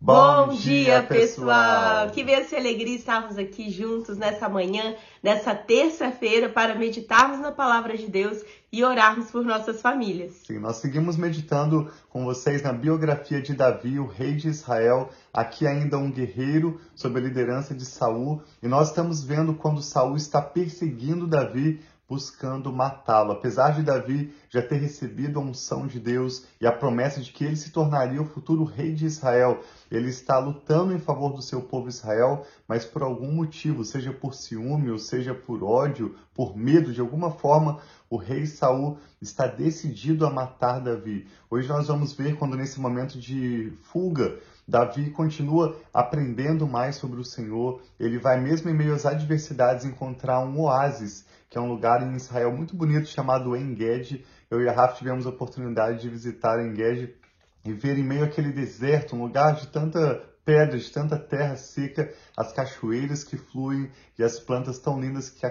Bom, dia, pessoal! Que e alegria estarmos aqui juntos nessa manhã, nessa terça-feira, para meditarmos na palavra de Deus e orarmos por nossas famílias. Sim, nós seguimos meditando com vocês na biografia de Davi, o rei de Israel, aqui ainda um guerreiro sob a liderança de Saul, e nós estamos vendo quando Saul está perseguindo Davi buscando matá-lo. Apesar de Davi já ter recebido a unção de Deus e a promessa de que ele se tornaria o futuro rei de Israel, ele está lutando em favor do seu povo Israel, mas por algum motivo, seja por ciúme ou seja por ódio, por medo, de alguma forma, o rei Saul está decidido a matar Davi. Hoje nós vamos ver quando nesse momento de fuga, Davi continua aprendendo mais sobre o Senhor, ele vai mesmo em meio às adversidades encontrar um oásis que é um lugar em Israel muito bonito chamado Engedi. Eu e a Rafa tivemos a oportunidade de visitar Engedi e ver em meio àquele deserto, um lugar de tanta pedra, de tanta terra seca, as cachoeiras que fluem e as plantas tão lindas que,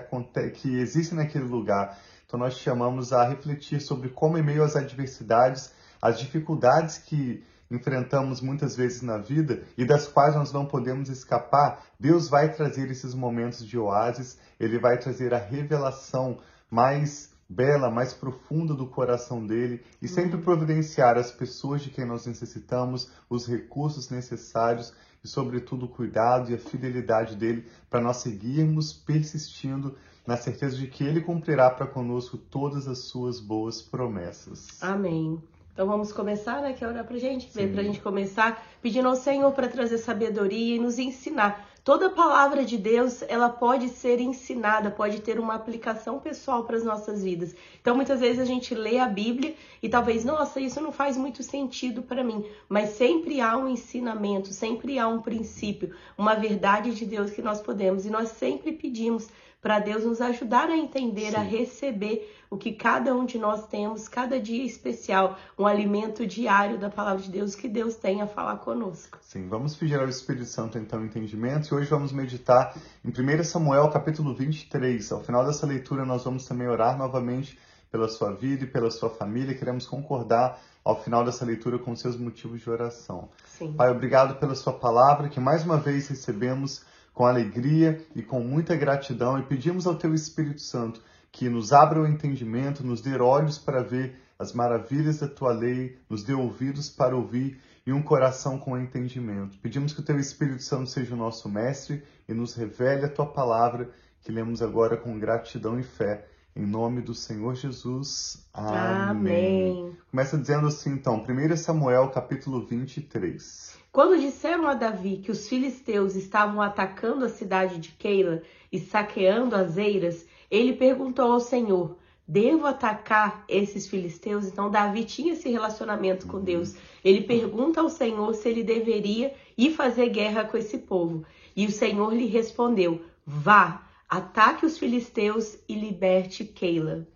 que existem naquele lugar. Então nós te chamamos a refletir sobre como em meio às adversidades, as dificuldades que enfrentamos muitas vezes na vida e das quais nós não podemos escapar, Deus vai trazer esses momentos de oásis, ele vai trazer a revelação mais bela, mais profunda do coração dele e sempre uhum. providenciar as pessoas de quem nós necessitamos, os recursos necessários e, sobretudo, o cuidado e a fidelidade dele para nós seguirmos persistindo na certeza de que ele cumprirá para conosco todas as suas boas promessas. Amém. Então vamos começar, né? Quer orar pra gente? Sim. Pra gente começar pedindo ao Senhor para trazer sabedoria e nos ensinar. Toda palavra de Deus, ela pode ser ensinada, pode ter uma aplicação pessoal para as nossas vidas. Então, muitas vezes a gente lê a Bíblia e talvez, nossa, isso não faz muito sentido para mim, mas sempre há um ensinamento, sempre há um princípio, uma verdade de Deus que nós podemos e nós sempre pedimos para Deus nos ajudar a entender, Sim. a receber o que cada um de nós temos, cada dia especial, um alimento diário da palavra de Deus que Deus tem a falar conosco. Sim, vamos pedir ao Espírito Santo então entendimento e hoje vamos meditar em 1 Samuel capítulo 23. Ao final dessa leitura nós vamos também orar novamente pela sua vida e pela sua família. Queremos concordar ao final dessa leitura com seus motivos de oração. Sim. Pai, obrigado pela sua palavra que mais uma vez recebemos com alegria e com muita gratidão e pedimos ao Teu Espírito Santo que nos abra o entendimento, nos dê olhos para ver as maravilhas da Tua lei, nos dê ouvidos para ouvir e um coração com entendimento. Pedimos que o Teu Espírito Santo seja o nosso mestre e nos revele a Tua palavra, que lemos agora com gratidão e fé. Em nome do Senhor Jesus. Amém. Amém. Começa dizendo assim, então, 1 Samuel capítulo 23. Quando disseram a Davi que os filisteus estavam atacando a cidade de Keila e saqueando as eiras, ele perguntou ao Senhor: Devo atacar esses filisteus? Então, Davi tinha esse relacionamento com Deus. Ele pergunta ao Senhor se ele deveria ir fazer guerra com esse povo. E o Senhor lhe respondeu: Vá, ataque os filisteus e liberte Keila.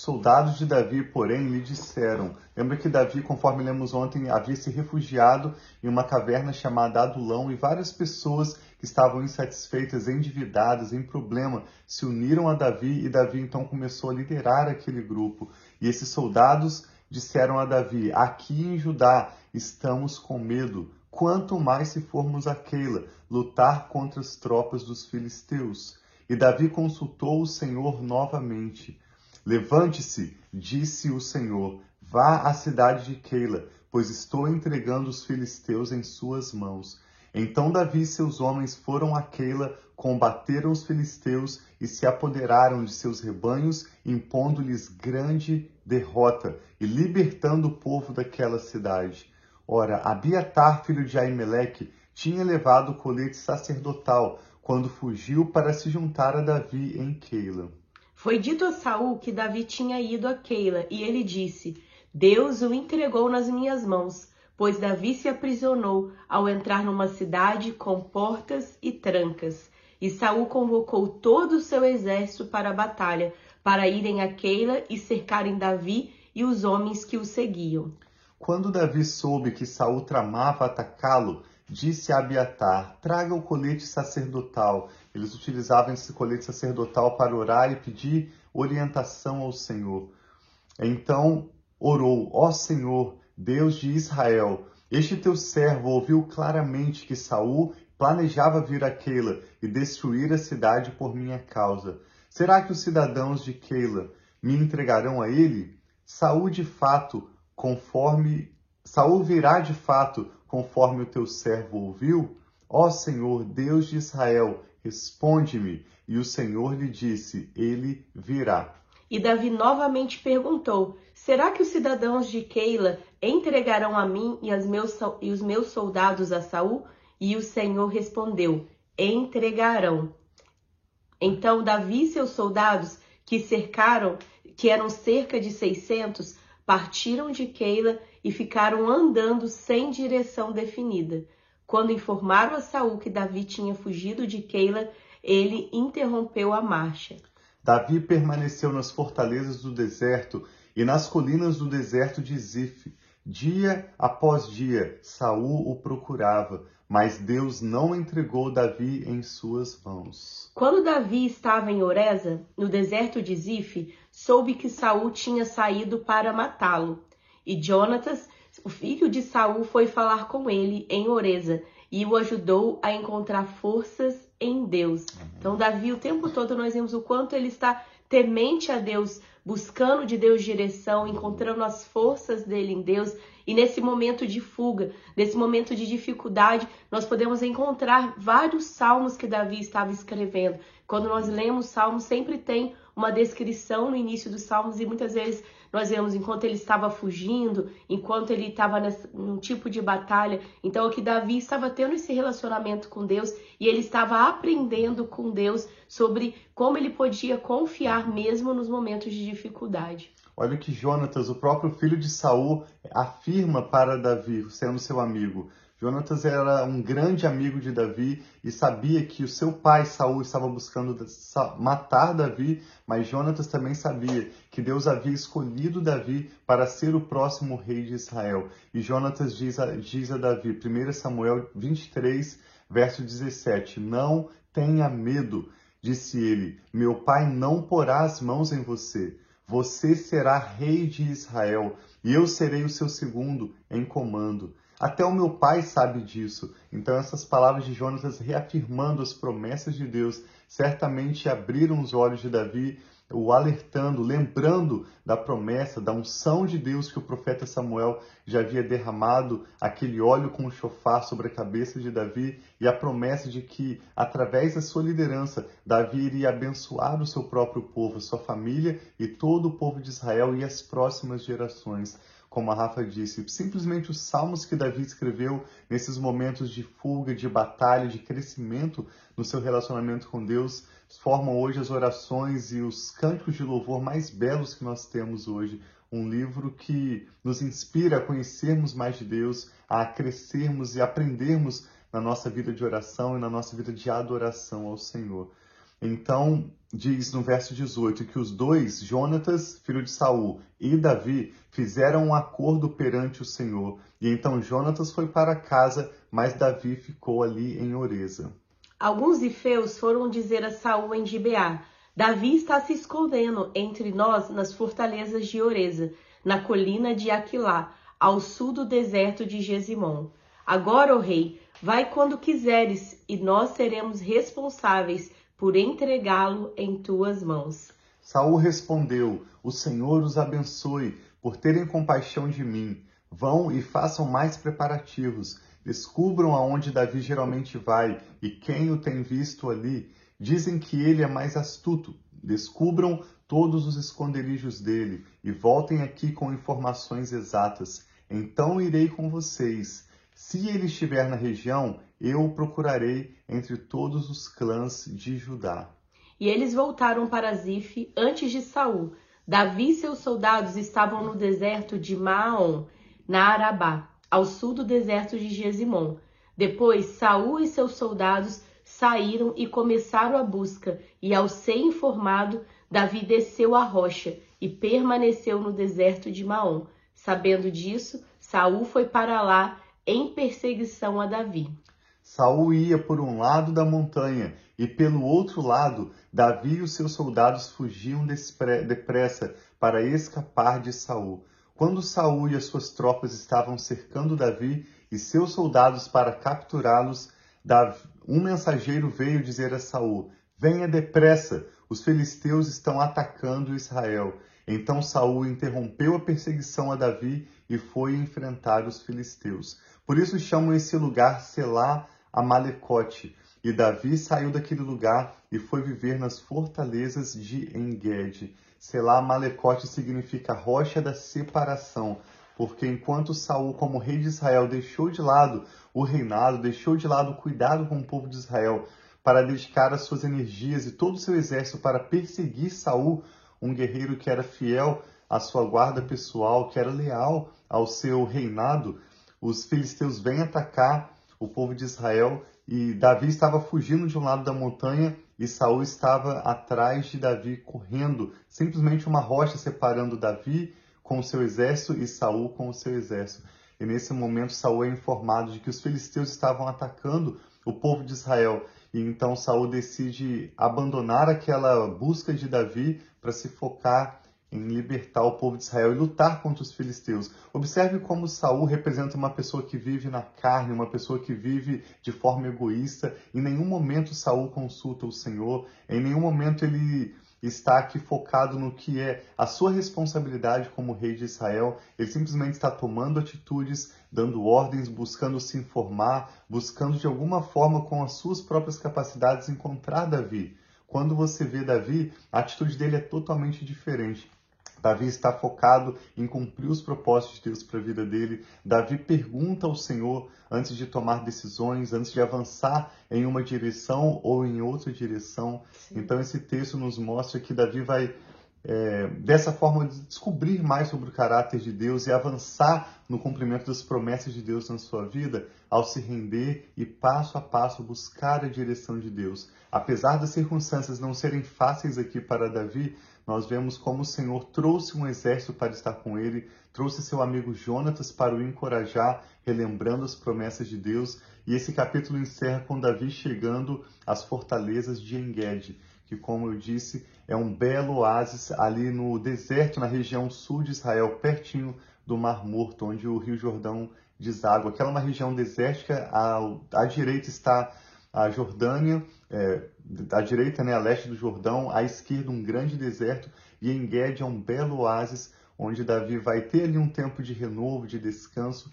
Soldados de Davi, porém, lhe disseram: Lembra que Davi, conforme lemos ontem, havia se refugiado em uma caverna chamada Adulão e várias pessoas que estavam insatisfeitas, endividadas, em problema, se uniram a Davi e Davi então começou a liderar aquele grupo. E esses soldados disseram a Davi: Aqui em Judá estamos com medo. Quanto mais se formos a Keila lutar contra as tropas dos filisteus. E Davi consultou o Senhor novamente. Levante-se, disse o Senhor, vá à cidade de Keila, pois estou entregando os filisteus em suas mãos. Então Davi e seus homens foram a Keila, combateram os filisteus e se apoderaram de seus rebanhos, impondo-lhes grande derrota e libertando o povo daquela cidade. Ora, Abiatar, filho de Aimeleque, tinha levado o colete sacerdotal quando fugiu para se juntar a Davi em Keila. Foi dito a Saul que Davi tinha ido a Keila, e ele disse: Deus o entregou nas minhas mãos, pois Davi se aprisionou ao entrar numa cidade com portas e trancas. E Saul convocou todo o seu exército para a batalha, para irem a Keila e cercarem Davi e os homens que o seguiam. Quando Davi soube que Saul tramava atacá-lo, disse a Abiatar: Traga o colete sacerdotal. Eles utilizavam esse colete sacerdotal para orar e pedir orientação ao Senhor. Então orou: Ó Senhor, Deus de Israel, Este teu servo ouviu claramente que Saul planejava vir a Keila e destruir a cidade por minha causa. Será que os cidadãos de Keila me entregarão a ele? Saul de fato, conforme Saul virá de fato, conforme o teu servo ouviu? Ó Senhor, Deus de Israel, responde-me. E o Senhor lhe disse: Ele virá. E Davi novamente perguntou: Será que os cidadãos de Keila entregarão a mim e, meus, e os meus soldados a Saul? E o Senhor respondeu: Entregarão. Então Davi e seus soldados, que cercaram, que eram cerca de seiscentos, partiram de Keila e ficaram andando sem direção definida. Quando informaram a Saul que Davi tinha fugido de Keila, ele interrompeu a marcha. Davi permaneceu nas fortalezas do deserto e nas colinas do deserto de Zif. Dia após dia, Saul o procurava, mas Deus não entregou Davi em suas mãos. Quando Davi estava em Oreza, no deserto de Zif, soube que Saul tinha saído para matá-lo. E Jonatas, o filho de Saul, foi falar com ele em Oreza e o ajudou a encontrar forças em Deus. Então, Davi, o tempo todo nós vemos o quanto ele está temente a Deus, buscando de Deus direção, encontrando as forças dele em Deus. E nesse momento de fuga, nesse momento de dificuldade, nós podemos encontrar vários salmos que Davi estava escrevendo. Quando nós lemos salmos, sempre tem uma descrição no início dos salmos e muitas vezes nós vemos enquanto ele estava fugindo, enquanto ele estava num tipo de batalha. Então, aqui Davi estava tendo esse relacionamento com Deus e ele estava aprendendo com Deus sobre como ele podia confiar mesmo nos momentos de dificuldade. Olha que Jonatas, o próprio filho de Saul, afirma para Davi, sendo seu amigo: Jonatas era um grande amigo de Davi e sabia que o seu pai Saul estava buscando matar Davi, mas Jonatas também sabia que Deus havia escolhido Davi para ser o próximo rei de Israel. E Jonatas diz a, diz a Davi, 1 Samuel 23, verso 17: Não tenha medo, disse ele, meu pai não porá as mãos em você. Você será rei de Israel, e eu serei o seu segundo em comando. Até o meu pai sabe disso. Então, essas palavras de Jonatas reafirmando as promessas de Deus certamente abriram os olhos de Davi, o alertando, lembrando da promessa, da unção de Deus que o profeta Samuel já havia derramado aquele óleo com o chofar sobre a cabeça de Davi e a promessa de que, através da sua liderança, Davi iria abençoar o seu próprio povo, sua família e todo o povo de Israel e as próximas gerações como a Rafa disse, simplesmente os salmos que Davi escreveu nesses momentos de fuga, de batalha, de crescimento no seu relacionamento com Deus, formam hoje as orações e os cânticos de louvor mais belos que nós temos hoje. Um livro que nos inspira a conhecermos mais de Deus, a crescermos e aprendermos na nossa vida de oração e na nossa vida de adoração ao Senhor. Então, diz no verso 18 que os dois, Jonatas, filho de Saul, e Davi, fizeram um acordo perante o Senhor. E então Jonatas foi para casa, mas Davi ficou ali em Oreza. Alguns ifeus foram dizer a Saul em Gibeá: Davi está se escondendo entre nós nas fortalezas de Oreza, na colina de Aquilá, ao sul do deserto de Gesimon. Agora, ó rei, vai quando quiseres, e nós seremos responsáveis por entregá-lo em tuas mãos. Saul respondeu: O Senhor os abençoe por terem compaixão de mim. Vão e façam mais preparativos. Descubram aonde Davi geralmente vai e quem o tem visto ali. Dizem que ele é mais astuto. Descubram todos os esconderijos dele e voltem aqui com informações exatas. Então irei com vocês. Se ele estiver na região, eu o procurarei entre todos os clãs de Judá. E eles voltaram para Zif antes de Saul. Davi e seus soldados estavam no deserto de Maom, na Arabá, ao sul do deserto de Gesimon. Depois, Saul e seus soldados saíram e começaram a busca, e ao ser informado, Davi desceu a rocha e permaneceu no deserto de Maom. Sabendo disso, Saul foi para lá em perseguição a Davi. Saul ia por um lado da montanha e pelo outro lado, Davi e os seus soldados fugiam depressa para escapar de Saul. Quando Saul e as suas tropas estavam cercando Davi, e seus soldados para capturá-los, um mensageiro veio dizer a Saul: Venha depressa, os filisteus estão atacando Israel. Então Saul interrompeu a perseguição a Davi e foi enfrentar os filisteus. Por isso chamam esse lugar Selá Amalecote. E Davi saiu daquele lugar e foi viver nas fortalezas de Enged. Selá Amalecote significa rocha da separação, porque enquanto Saul, como rei de Israel, deixou de lado o reinado, deixou de lado o cuidado com o povo de Israel, para dedicar as suas energias e todo o seu exército para perseguir Saul, um guerreiro que era fiel à sua guarda pessoal, que era leal ao seu reinado, os filisteus vêm atacar o povo de Israel e Davi estava fugindo de um lado da montanha e Saul estava atrás de Davi correndo, simplesmente uma rocha separando Davi com o seu exército e Saul com o seu exército. E nesse momento Saul é informado de que os filisteus estavam atacando o povo de Israel. E então Saul decide abandonar aquela busca de Davi para se focar em libertar o povo de Israel e lutar contra os filisteus. Observe como Saul representa uma pessoa que vive na carne, uma pessoa que vive de forma egoísta. Em nenhum momento Saul consulta o Senhor, em nenhum momento ele está aqui focado no que é a sua responsabilidade como rei de Israel. Ele simplesmente está tomando atitudes, dando ordens, buscando se informar, buscando de alguma forma, com as suas próprias capacidades, encontrar Davi. Quando você vê Davi, a atitude dele é totalmente diferente. Davi está focado em cumprir os propósitos de Deus para a vida dele. Davi pergunta ao Senhor antes de tomar decisões, antes de avançar em uma direção ou em outra direção. Sim. Então, esse texto nos mostra que Davi vai, é, dessa forma, descobrir mais sobre o caráter de Deus e avançar no cumprimento das promessas de Deus na sua vida, ao se render e passo a passo buscar a direção de Deus. Apesar das circunstâncias não serem fáceis aqui para Davi, nós vemos como o Senhor trouxe um exército para estar com ele, trouxe seu amigo Jonatas para o encorajar, relembrando as promessas de Deus. E esse capítulo encerra com Davi chegando às fortalezas de Enged, que, como eu disse, é um belo oásis ali no deserto, na região sul de Israel, pertinho do Mar Morto, onde o Rio Jordão deságua. Aquela é uma região desértica, à, à direita está a Jordânia, é, à direita, né, a leste do Jordão, à esquerda um grande deserto e em Gued é um belo oásis onde Davi vai ter ali um tempo de renovo, de descanso.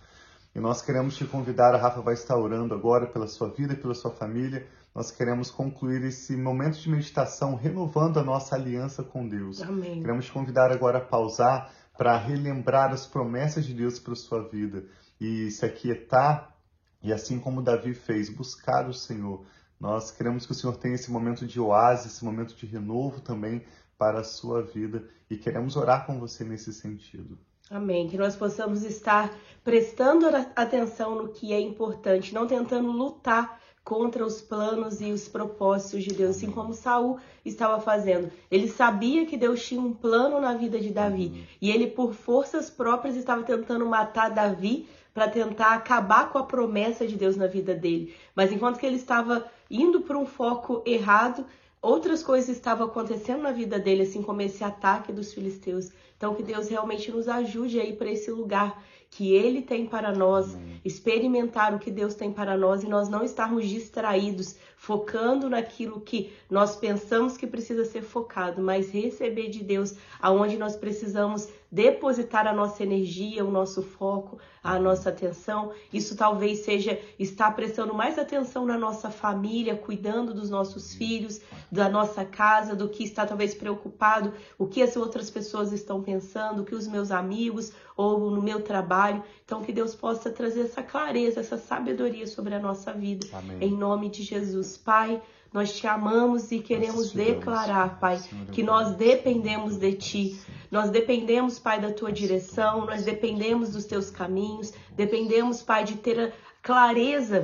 E nós queremos te convidar, a Rafa vai estar orando agora pela sua vida e pela sua família. Nós queremos concluir esse momento de meditação renovando a nossa aliança com Deus. Amém. Queremos te convidar agora a pausar para relembrar as promessas de Deus para a sua vida e se aquietar e assim como Davi fez, buscar o Senhor. Nós queremos que o Senhor tenha esse momento de oásis, esse momento de renovo também para a sua vida e queremos orar com você nesse sentido. Amém. Que nós possamos estar prestando atenção no que é importante, não tentando lutar contra os planos e os propósitos de Deus, assim como Saul estava fazendo. Ele sabia que Deus tinha um plano na vida de Davi uhum. e ele por forças próprias estava tentando matar Davi para tentar acabar com a promessa de Deus na vida dele. Mas enquanto que ele estava indo para um foco errado, outras coisas estavam acontecendo na vida dele, assim como esse ataque dos filisteus. Então que Deus realmente nos ajude aí para esse lugar que Ele tem para nós, experimentar o que Deus tem para nós e nós não estarmos distraídos, focando naquilo que nós pensamos que precisa ser focado, mas receber de Deus aonde nós precisamos depositar a nossa energia, o nosso foco, a nossa atenção. Isso talvez seja estar prestando mais atenção na nossa família, cuidando dos nossos filhos, da nossa casa, do que está talvez preocupado, o que as outras pessoas estão pensando, o que os meus amigos ou no meu trabalho. Então, que Deus possa trazer essa clareza, essa sabedoria sobre a nossa vida. Amém. Em nome de Jesus. Pai, nós te amamos e queremos declarar, Pai, que nós dependemos de Ti. Nós dependemos, Pai, da Tua direção, nós dependemos dos Teus caminhos, dependemos, Pai, de ter a clareza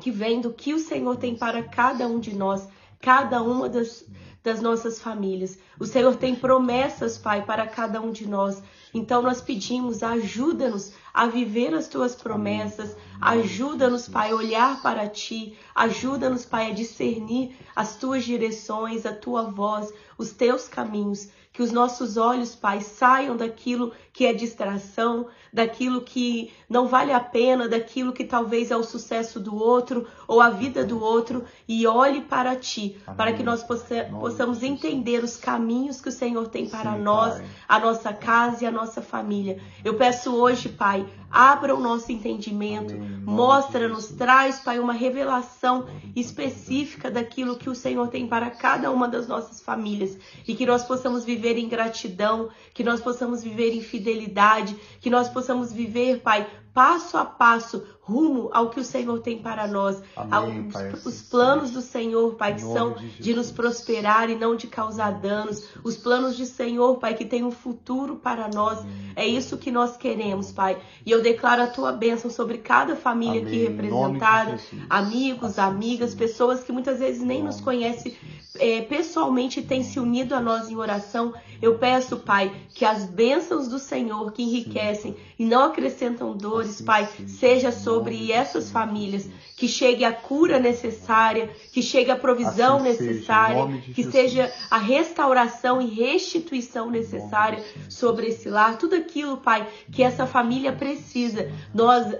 que vem do que o Senhor tem para cada um de nós, cada uma das das nossas famílias. O Senhor tem promessas, Pai, para cada um de nós. Então nós pedimos, ajuda-nos a viver as tuas promessas, ajuda-nos, Pai, a olhar para ti, ajuda-nos, Pai, a discernir as tuas direções, a tua voz, os teus caminhos que os nossos olhos, Pai, saiam daquilo que é distração, daquilo que não vale a pena, daquilo que talvez é o sucesso do outro ou a vida do outro e olhe para Ti, Amém. para que nós possa, possamos entender os caminhos que o Senhor tem para Sim, nós, pai. a nossa casa e a nossa família. Eu peço hoje, Pai, abra o nosso entendimento, mostra-nos, traz, Pai, uma revelação específica daquilo que o Senhor tem para cada uma das nossas famílias e que nós possamos viver viver em gratidão, que nós possamos viver em fidelidade, que nós possamos viver, Pai, passo a passo, rumo ao que o Senhor tem para nós, Amém, aos, pai, os planos do Senhor, Pai, que são de, de, nos prosperar e não de causar danos, os planos de Senhor, Pai, que tem um futuro para nós, Amém. é isso que nós queremos, Pai, e eu declaro a Tua bênção sobre cada família Amém. aqui representada, amigos, amigas, pessoas que muitas vezes nem nos conhecem é, pessoalmente têm se unido a nós em oração, eu peço, Pai, que as bênçãos do Senhor que enriquecem e não acrescentam dores, Pai, seja sobre essas famílias, que chegue a cura necessária, que chegue a provisão assim necessária, que seja a restauração e restituição necessária sobre esse lar, tudo aquilo, Pai, que essa família precisa. Nós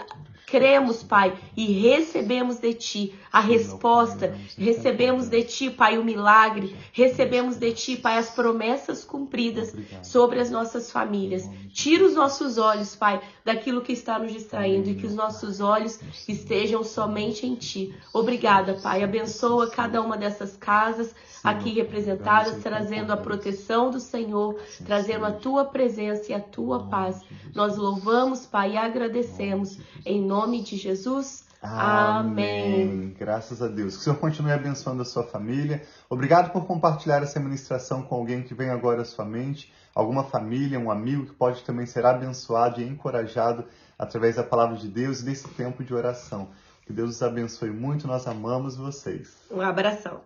cremos, Pai, e recebemos de Ti a resposta, recebemos de Ti, Pai, o milagre, recebemos de Ti, Pai, as promessas cumpridas sobre as nossas famílias. Tira os nossos olhos, Pai, daquilo que está nos distraindo e que os nossos olhos estejam somente em Ti. Obrigada, Pai. Abençoa cada uma dessas casas aqui representadas, trazendo a proteção do Senhor, trazendo a Tua presença e a Tua paz. Nós louvamos, Pai, e agradecemos. Em nome nome de Jesus. Amém. Amém. Graças a Deus. Que o Senhor continue abençoando a sua família. Obrigado por compartilhar essa ministração com alguém que vem agora à sua mente, alguma família, um amigo que pode também ser abençoado e encorajado através da palavra de Deus e desse tempo de oração. Que Deus os abençoe muito. Nós amamos vocês. Um abração.